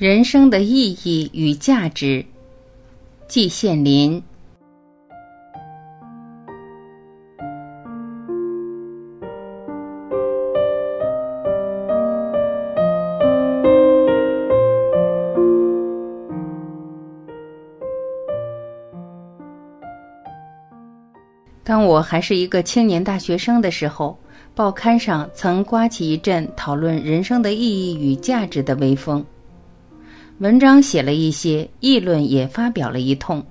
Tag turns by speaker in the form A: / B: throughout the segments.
A: 人生的意义与价值，季羡林。当我还是一个青年大学生的时候，报刊上曾刮起一阵讨论人生的意义与价值的微风。文章写了一些，议论也发表了一通。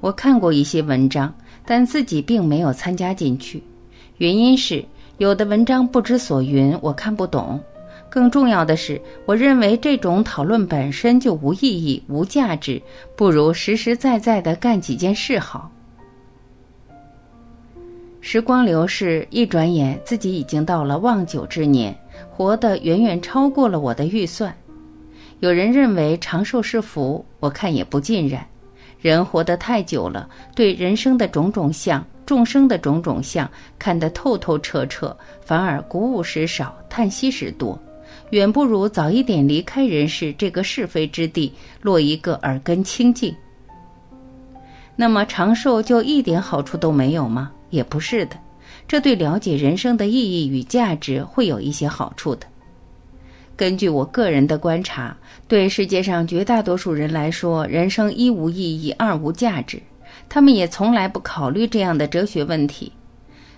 A: 我看过一些文章，但自己并没有参加进去。原因是有的文章不知所云，我看不懂。更重要的是，我认为这种讨论本身就无意义、无价值，不如实实在在的干几件事好。时光流逝，一转眼自己已经到了望九之年，活得远远超过了我的预算。有人认为长寿是福，我看也不尽然。人活得太久了，对人生的种种相、众生的种种相看得透透彻彻，反而鼓舞时少，叹息时多，远不如早一点离开人世这个是非之地，落一个耳根清净。那么长寿就一点好处都没有吗？也不是的，这对了解人生的意义与价值会有一些好处的。根据我个人的观察，对世界上绝大多数人来说，人生一无意义，二无价值。他们也从来不考虑这样的哲学问题。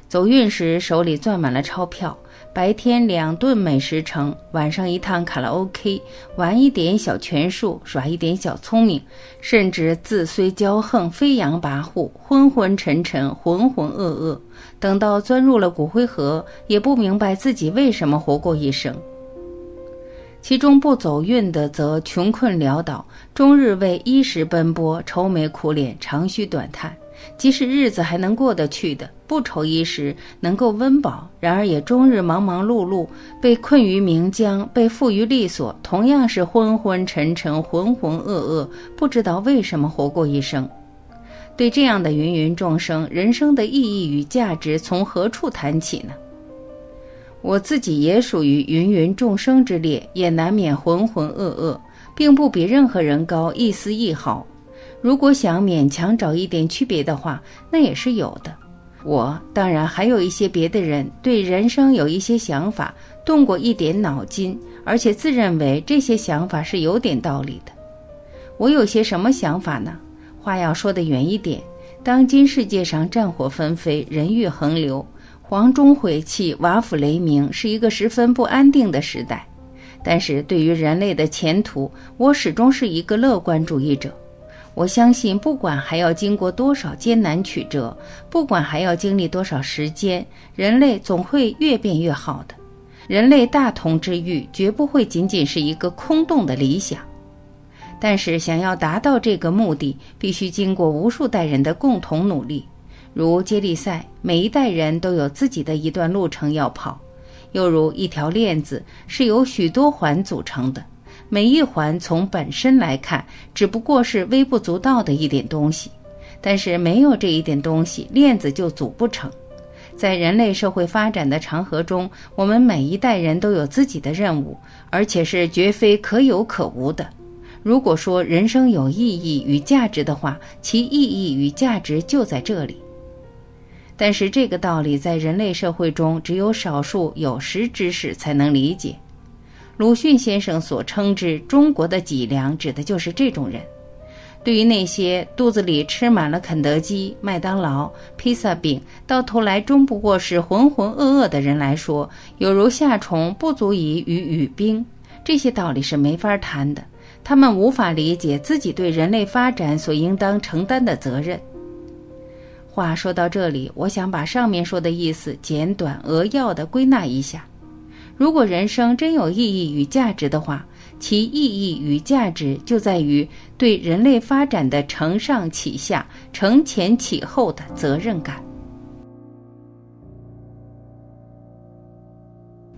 A: 走运时手里攥满了钞票，白天两顿美食城，晚上一趟卡拉 OK，玩一点小权术，耍一点小聪明，甚至自虽骄横，飞扬跋扈，昏昏沉沉，浑浑噩噩。等到钻入了骨灰盒，也不明白自己为什么活过一生。其中不走运的，则穷困潦倒，终日为衣食奔波，愁眉苦脸，长吁短叹。即使日子还能过得去的，不愁衣食，能够温饱，然而也终日忙忙碌碌，被困于名江，被缚于利索，同样是昏昏沉沉，浑浑噩噩，不知道为什么活过一生。对这样的芸芸众生，人生的意义与价值从何处谈起呢？我自己也属于芸芸众生之列，也难免浑浑噩噩，并不比任何人高一丝一毫。如果想勉强找一点区别的话，那也是有的。我当然还有一些别的人，对人生有一些想法，动过一点脑筋，而且自认为这些想法是有点道理的。我有些什么想法呢？话要说得远一点，当今世界上战火纷飞，人欲横流。黄钟毁弃，瓦釜雷鸣，是一个十分不安定的时代。但是对于人类的前途，我始终是一个乐观主义者。我相信，不管还要经过多少艰难曲折，不管还要经历多少时间，人类总会越变越好的。人类大同之欲，绝不会仅仅是一个空洞的理想。但是，想要达到这个目的，必须经过无数代人的共同努力。如接力赛，每一代人都有自己的一段路程要跑；又如一条链子是由许多环组成的，每一环从本身来看只不过是微不足道的一点东西，但是没有这一点东西，链子就组不成。在人类社会发展的长河中，我们每一代人都有自己的任务，而且是绝非可有可无的。如果说人生有意义与价值的话，其意义与价值就在这里。但是这个道理在人类社会中，只有少数有识之士才能理解。鲁迅先生所称之“中国的脊梁”，指的就是这种人。对于那些肚子里吃满了肯德基、麦当劳、披萨饼，到头来终不过是浑浑噩噩的人来说，有如夏虫，不足以与语冰。这些道理是没法谈的，他们无法理解自己对人类发展所应当承担的责任。话说到这里，我想把上面说的意思简短扼要的归纳一下：如果人生真有意义与价值的话，其意义与价值就在于对人类发展的承上启下、承前启后的责任感。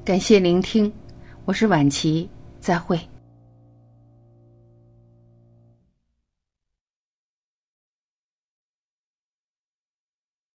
A: 感谢聆听，我是晚琪，再会。